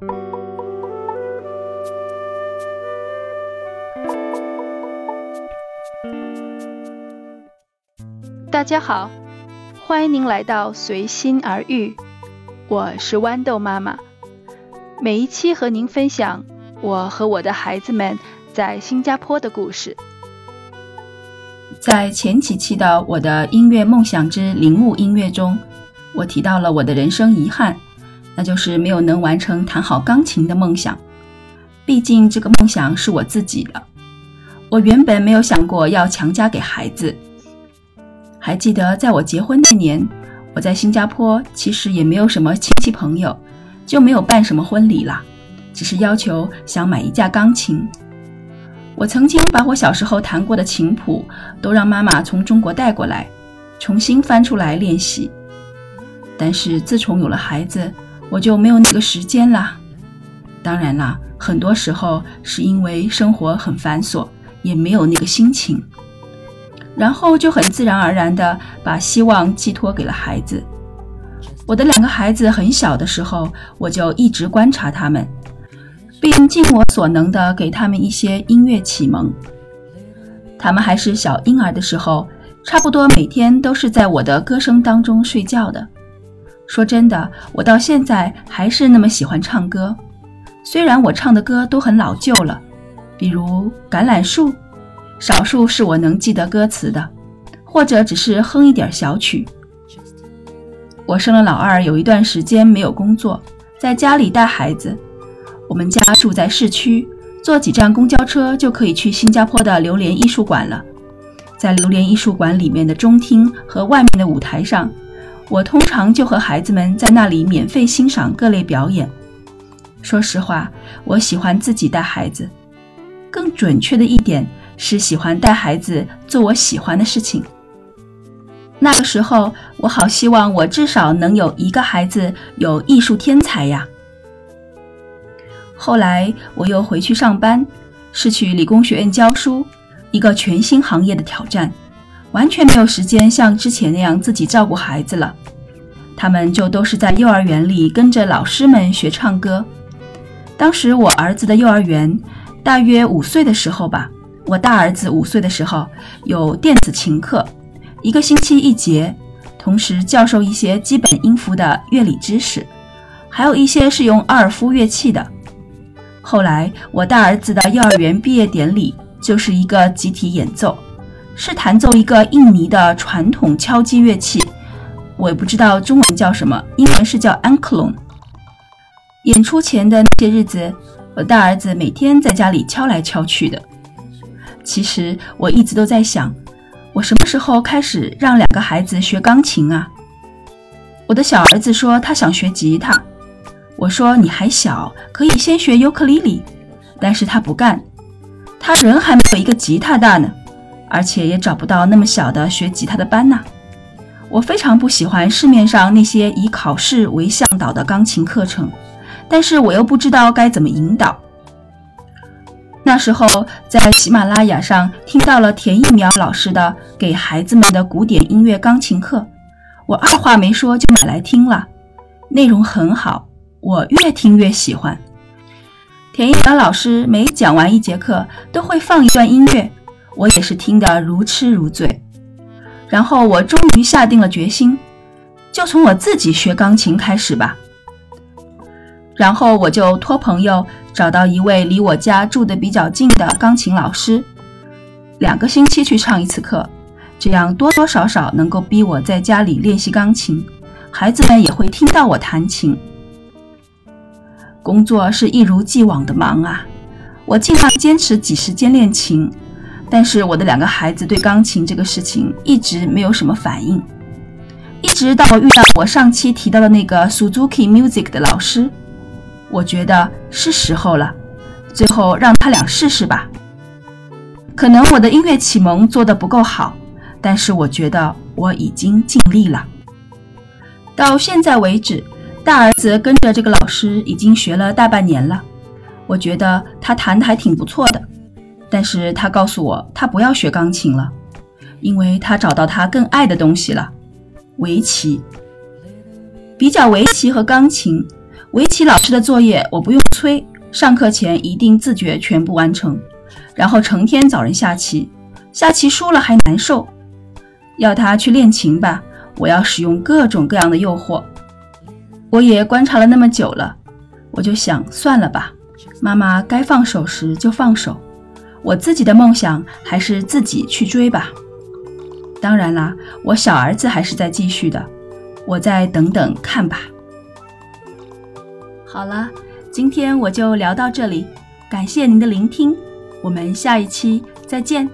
大家好，欢迎您来到随心而遇，我是豌豆妈妈。每一期和您分享我和我的孩子们在新加坡的故事。在前几期的《我的音乐梦想之铃木音乐》中，我提到了我的人生遗憾，那就是没有能完成弹好钢琴的梦想。毕竟这个梦想是我自己的，我原本没有想过要强加给孩子。还记得在我结婚那年，我在新加坡其实也没有什么亲戚朋友。就没有办什么婚礼啦，只是要求想买一架钢琴。我曾经把我小时候弹过的琴谱都让妈妈从中国带过来，重新翻出来练习。但是自从有了孩子，我就没有那个时间啦。当然啦，很多时候是因为生活很繁琐，也没有那个心情。然后就很自然而然地把希望寄托给了孩子。我的两个孩子很小的时候，我就一直观察他们，并尽我所能的给他们一些音乐启蒙。他们还是小婴儿的时候，差不多每天都是在我的歌声当中睡觉的。说真的，我到现在还是那么喜欢唱歌，虽然我唱的歌都很老旧了，比如《橄榄树》，少数是我能记得歌词的，或者只是哼一点小曲。我生了老二，有一段时间没有工作，在家里带孩子。我们家住在市区，坐几站公交车就可以去新加坡的榴莲艺术馆了。在榴莲艺术馆里面的中厅和外面的舞台上，我通常就和孩子们在那里免费欣赏各类表演。说实话，我喜欢自己带孩子，更准确的一点是喜欢带孩子做我喜欢的事情。那个时候，我好希望我至少能有一个孩子有艺术天才呀。后来我又回去上班，是去理工学院教书，一个全新行业的挑战，完全没有时间像之前那样自己照顾孩子了。他们就都是在幼儿园里跟着老师们学唱歌。当时我儿子的幼儿园大约五岁的时候吧，我大儿子五岁的时候有电子琴课。一个星期一节，同时教授一些基本音符的乐理知识，还有一些是用阿尔夫乐器的。后来我大儿子的幼儿园毕业典礼就是一个集体演奏，是弹奏一个印尼的传统敲击乐器，我也不知道中文叫什么，英文是叫 anklon。演出前的那些日子，我大儿子每天在家里敲来敲去的。其实我一直都在想。我什么时候开始让两个孩子学钢琴啊？我的小儿子说他想学吉他，我说你还小，可以先学尤克里里，但是他不干，他人还没有一个吉他大呢，而且也找不到那么小的学吉他的班呢。我非常不喜欢市面上那些以考试为向导的钢琴课程，但是我又不知道该怎么引导。那时候在喜马拉雅上听到了田一苗老师的给孩子们的古典音乐钢琴课，我二话没说就买来听了，内容很好，我越听越喜欢。田一苗老师每讲完一节课都会放一段音乐，我也是听得如痴如醉。然后我终于下定了决心，就从我自己学钢琴开始吧。然后我就托朋友。找到一位离我家住的比较近的钢琴老师，两个星期去上一次课，这样多多少少能够逼我在家里练习钢琴，孩子们也会听到我弹琴。工作是一如既往的忙啊，我尽量坚持挤时间练琴，但是我的两个孩子对钢琴这个事情一直没有什么反应，一直到我遇到我上期提到的那个 Suzuki Music 的老师。我觉得是时候了，最后让他俩试试吧。可能我的音乐启蒙做得不够好，但是我觉得我已经尽力了。到现在为止，大儿子跟着这个老师已经学了大半年了，我觉得他弹的还挺不错的。但是他告诉我，他不要学钢琴了，因为他找到他更爱的东西了——围棋。比较围棋和钢琴。围棋老师的作业我不用催，上课前一定自觉全部完成，然后成天找人下棋，下棋输了还难受。要他去练琴吧，我要使用各种各样的诱惑。我也观察了那么久了，我就想算了吧，妈妈该放手时就放手，我自己的梦想还是自己去追吧。当然啦，我小儿子还是在继续的，我再等等看吧。好了，今天我就聊到这里，感谢您的聆听，我们下一期再见。